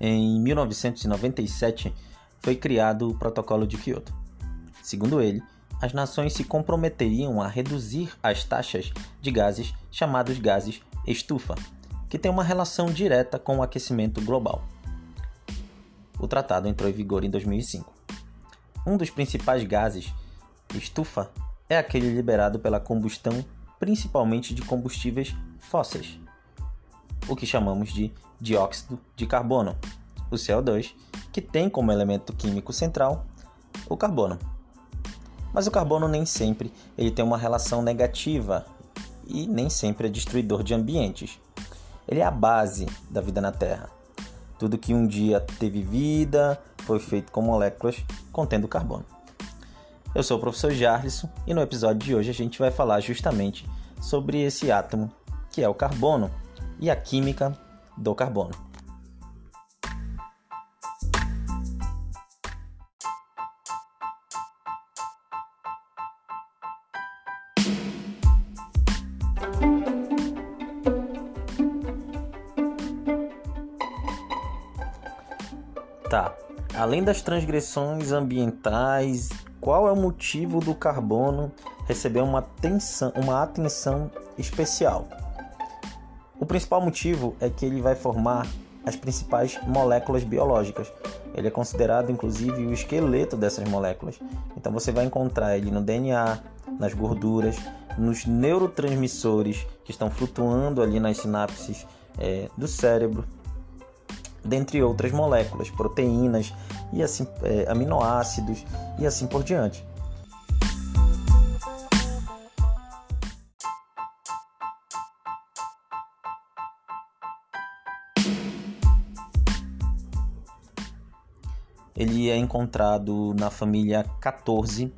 em 1997 foi criado o Protocolo de Kyoto. Segundo ele, as nações se comprometeriam a reduzir as taxas de gases chamados gases estufa, que têm uma relação direta com o aquecimento global. O tratado entrou em vigor em 2005. Um dos principais gases estufa é aquele liberado pela combustão principalmente de combustíveis fósseis, o que chamamos de dióxido de carbono, o CO2, que tem como elemento químico central o carbono. Mas o carbono nem sempre ele tem uma relação negativa e nem sempre é destruidor de ambientes. Ele é a base da vida na Terra. Tudo que um dia teve vida foi feito com moléculas contendo carbono. Eu sou o professor Jarlisson e no episódio de hoje a gente vai falar justamente sobre esse átomo que é o carbono e a química do carbono. Tá. Além das transgressões ambientais, qual é o motivo do carbono receber uma atenção, uma atenção especial? O principal motivo é que ele vai formar as principais moléculas biológicas. Ele é considerado inclusive o esqueleto dessas moléculas. Então você vai encontrar ele no DNA, nas gorduras, nos neurotransmissores que estão flutuando ali nas sinapses é, do cérebro, dentre outras moléculas, proteínas e assim é, aminoácidos e assim por diante. Ele é encontrado na família 14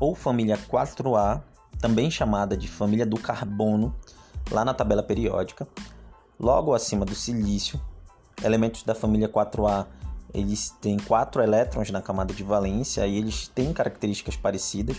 ou família 4A, também chamada de família do carbono, lá na tabela periódica, logo acima do silício, elementos da família 4A eles têm quatro elétrons na camada de valência e eles têm características parecidas.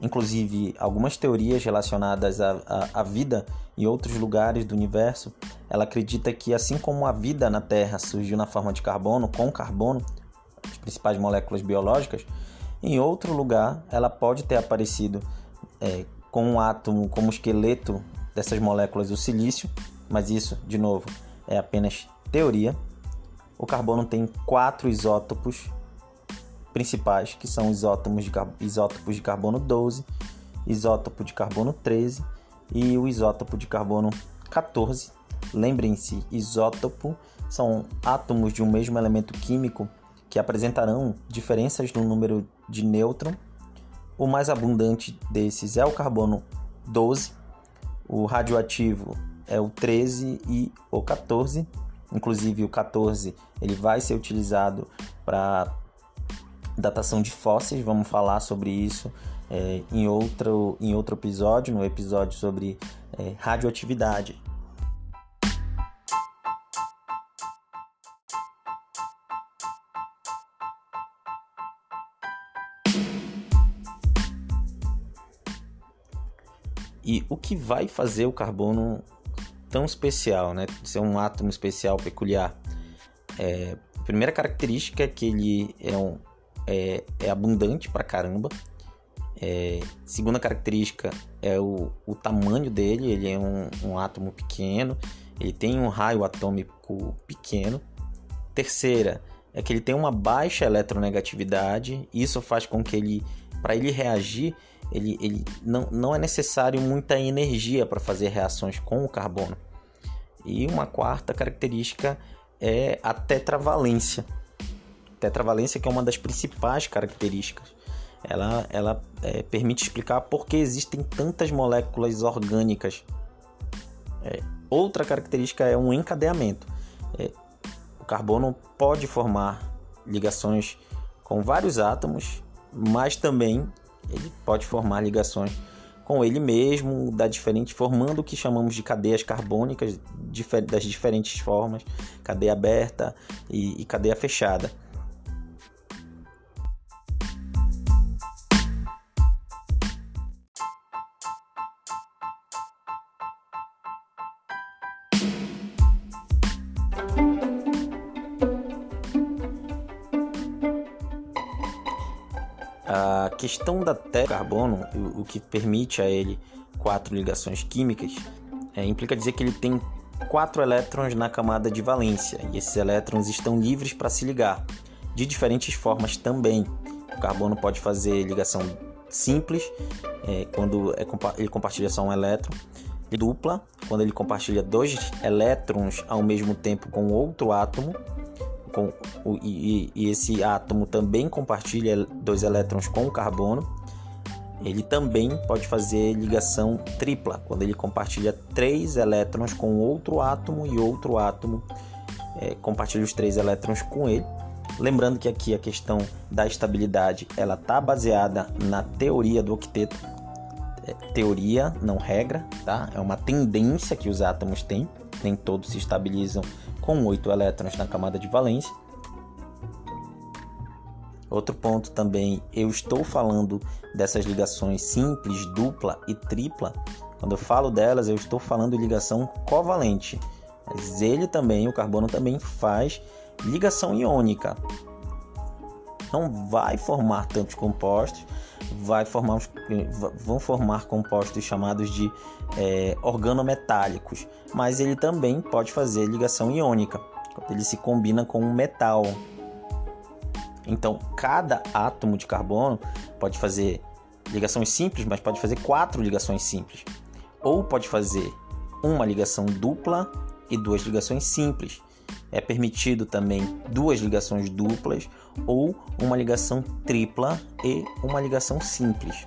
Inclusive, algumas teorias relacionadas à, à, à, vida em outros lugares do universo, ela acredita que assim como a vida na Terra surgiu na forma de carbono, com carbono, as principais moléculas biológicas, em outro lugar ela pode ter aparecido é, com um átomo como esqueleto dessas moléculas do silício, mas isso, de novo, é apenas teoria, o carbono tem quatro isótopos principais, que são isótopos de, isótopos de carbono 12, isótopo de carbono 13 e o isótopo de carbono 14. Lembrem-se, isótopo são átomos de um mesmo elemento químico que apresentarão diferenças no número de nêutron. O mais abundante desses é o carbono 12, o radioativo é o 13 e o 14 Inclusive o 14 ele vai ser utilizado para datação de fósseis. Vamos falar sobre isso é, em, outro, em outro episódio, no episódio sobre é, radioatividade. E o que vai fazer o carbono tão especial, né? Ser um átomo especial, peculiar. É, primeira característica é que ele é, um, é, é abundante pra caramba. É, segunda característica é o, o tamanho dele, ele é um, um átomo pequeno, ele tem um raio atômico pequeno. Terceira é que ele tem uma baixa eletronegatividade, isso faz com que ele, para ele reagir, ele, ele não, não é necessário muita energia para fazer reações com o carbono. E uma quarta característica é a tetravalência. Tetravalência que é uma das principais características. Ela, ela é, permite explicar por que existem tantas moléculas orgânicas. É, outra característica é um encadeamento. É, o carbono pode formar ligações com vários átomos, mas também ele pode formar ligações com ele mesmo, da diferente, formando o que chamamos de cadeias carbônicas das diferentes formas, cadeia aberta e, e cadeia fechada. Questão da carbono, o que permite a ele quatro ligações químicas, é, implica dizer que ele tem quatro elétrons na camada de valência e esses elétrons estão livres para se ligar, de diferentes formas também. O carbono pode fazer ligação simples, é, quando é, ele compartilha só um elétron, dupla, quando ele compartilha dois elétrons ao mesmo tempo com outro átomo, com, e, e esse átomo também compartilha dois elétrons com o carbono. Ele também pode fazer ligação tripla, quando ele compartilha três elétrons com outro átomo e outro átomo é, compartilha os três elétrons com ele. Lembrando que aqui a questão da estabilidade ela está baseada na teoria do octeto, é, teoria, não regra, tá? É uma tendência que os átomos têm, nem todos se estabilizam com oito elétrons na camada de valência. Outro ponto também, eu estou falando dessas ligações simples, dupla e tripla. Quando eu falo delas, eu estou falando de ligação covalente. Mas ele também, o carbono também faz ligação iônica. Não vai formar tantos compostos, vai formar, vão formar compostos chamados de é, organometálicos, mas ele também pode fazer ligação iônica, quando ele se combina com um metal. Então, cada átomo de carbono pode fazer ligações simples, mas pode fazer quatro ligações simples. Ou pode fazer uma ligação dupla e duas ligações simples. É permitido também duas ligações duplas ou uma ligação tripla e uma ligação simples.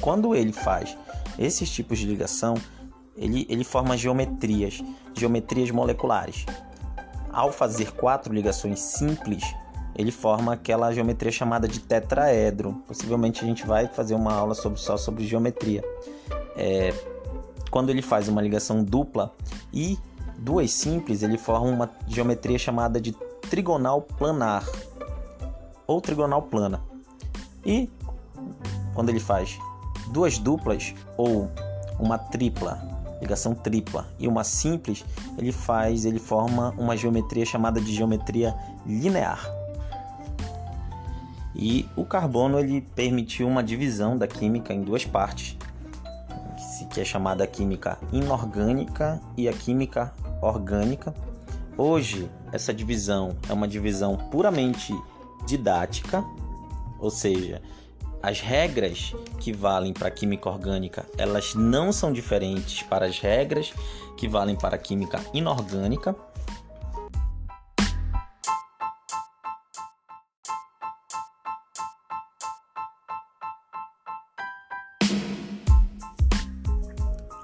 Quando ele faz esses tipos de ligação, ele, ele forma geometrias, geometrias moleculares. Ao fazer quatro ligações simples, ele forma aquela geometria chamada de tetraedro. Possivelmente a gente vai fazer uma aula sobre, só sobre geometria. É, quando ele faz uma ligação dupla e duas simples, ele forma uma geometria chamada de trigonal planar ou trigonal plana. E quando ele faz duas duplas ou uma tripla, ligação tripla e uma simples, ele faz, ele forma uma geometria chamada de geometria linear. E o carbono ele permitiu uma divisão da química em duas partes, que é chamada química inorgânica e a química orgânica. Hoje, essa divisão é uma divisão puramente didática, ou seja, as regras que valem para a química orgânica, elas não são diferentes para as regras que valem para a química inorgânica.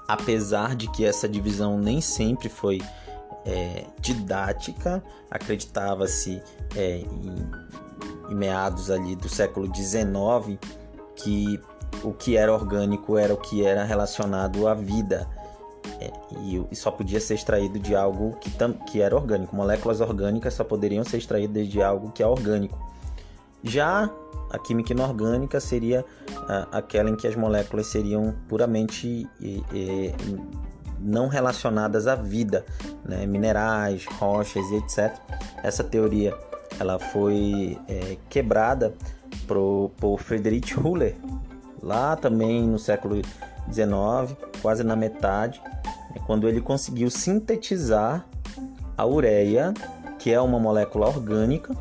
Apesar de que essa divisão nem sempre foi é, didática, acreditava-se é, em, em, meados ali do século XIX que o que era orgânico era o que era relacionado à vida é, e, e, só podia ser extraído de algo que, tam, que era orgânico. Moléculas orgânicas só poderiam ser extraídas de algo que é orgânico. Já a química inorgânica seria aquela em que as moléculas seriam puramente não relacionadas à vida, né? minerais, rochas e etc. Essa teoria ela foi é, quebrada pro, por Friedrich Huller lá também no século XIX, quase na metade, é quando ele conseguiu sintetizar a ureia, que é uma molécula orgânica,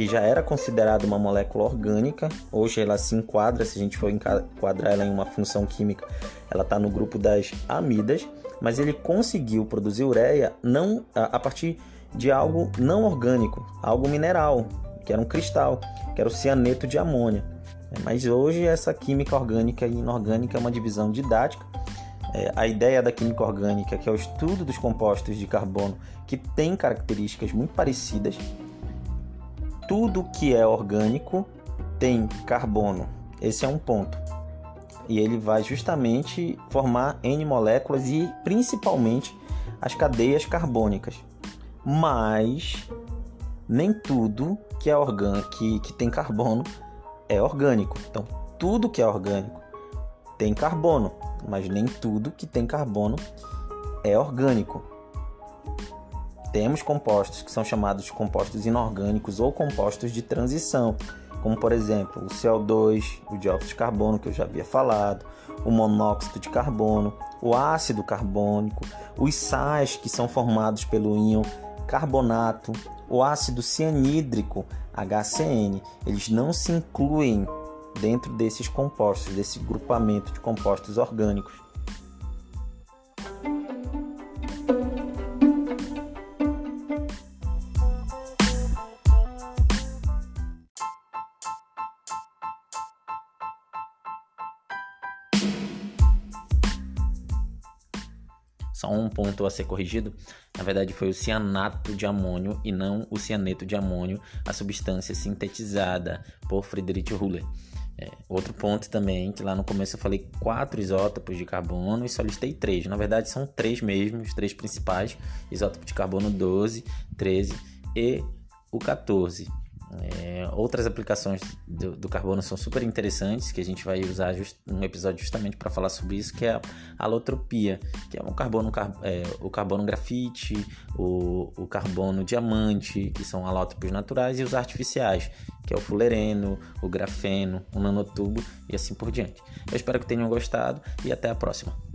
que já era considerada uma molécula orgânica, hoje ela se enquadra, se a gente for enquadrar ela em uma função química, ela está no grupo das amidas, mas ele conseguiu produzir ureia não a, partir de algo não orgânico, algo mineral, que era um cristal, que era o cianeto de amônia. Mas hoje essa química orgânica e inorgânica é uma divisão didática. É, a ideia da química orgânica, que é o estudo dos compostos de carbono que têm características muito parecidas, tudo que é orgânico tem carbono. Esse é um ponto. E ele vai justamente formar N moléculas e principalmente as cadeias carbônicas. Mas nem tudo que é orgânico, que, que tem carbono é orgânico. Então, tudo que é orgânico tem carbono, mas nem tudo que tem carbono é orgânico. Temos compostos que são chamados de compostos inorgânicos ou compostos de transição, como por exemplo o CO2, o dióxido de carbono que eu já havia falado, o monóxido de carbono, o ácido carbônico, os sais que são formados pelo íon carbonato, o ácido cianídrico, HCN, eles não se incluem dentro desses compostos, desse grupamento de compostos orgânicos. A ser corrigido. Na verdade, foi o cianato de amônio e não o cianeto de amônio, a substância sintetizada por Friedrich Huller. É, outro ponto também, que lá no começo eu falei quatro isótopos de carbono e só listei três. Na verdade, são três mesmo, os três principais: isótopo de carbono 12, 13 e o 14. É, outras aplicações do, do, carbono são super interessantes, que a gente vai usar just, um episódio justamente para falar sobre isso, que é a alotropia, que é, um carbono, car, é, o carbono grafite, o, o carbono diamante, que são alótropos naturais, e os artificiais, que é o fulereno, o grafeno, o nanotubo e assim por diante. Eu espero que tenham gostado e até a próxima.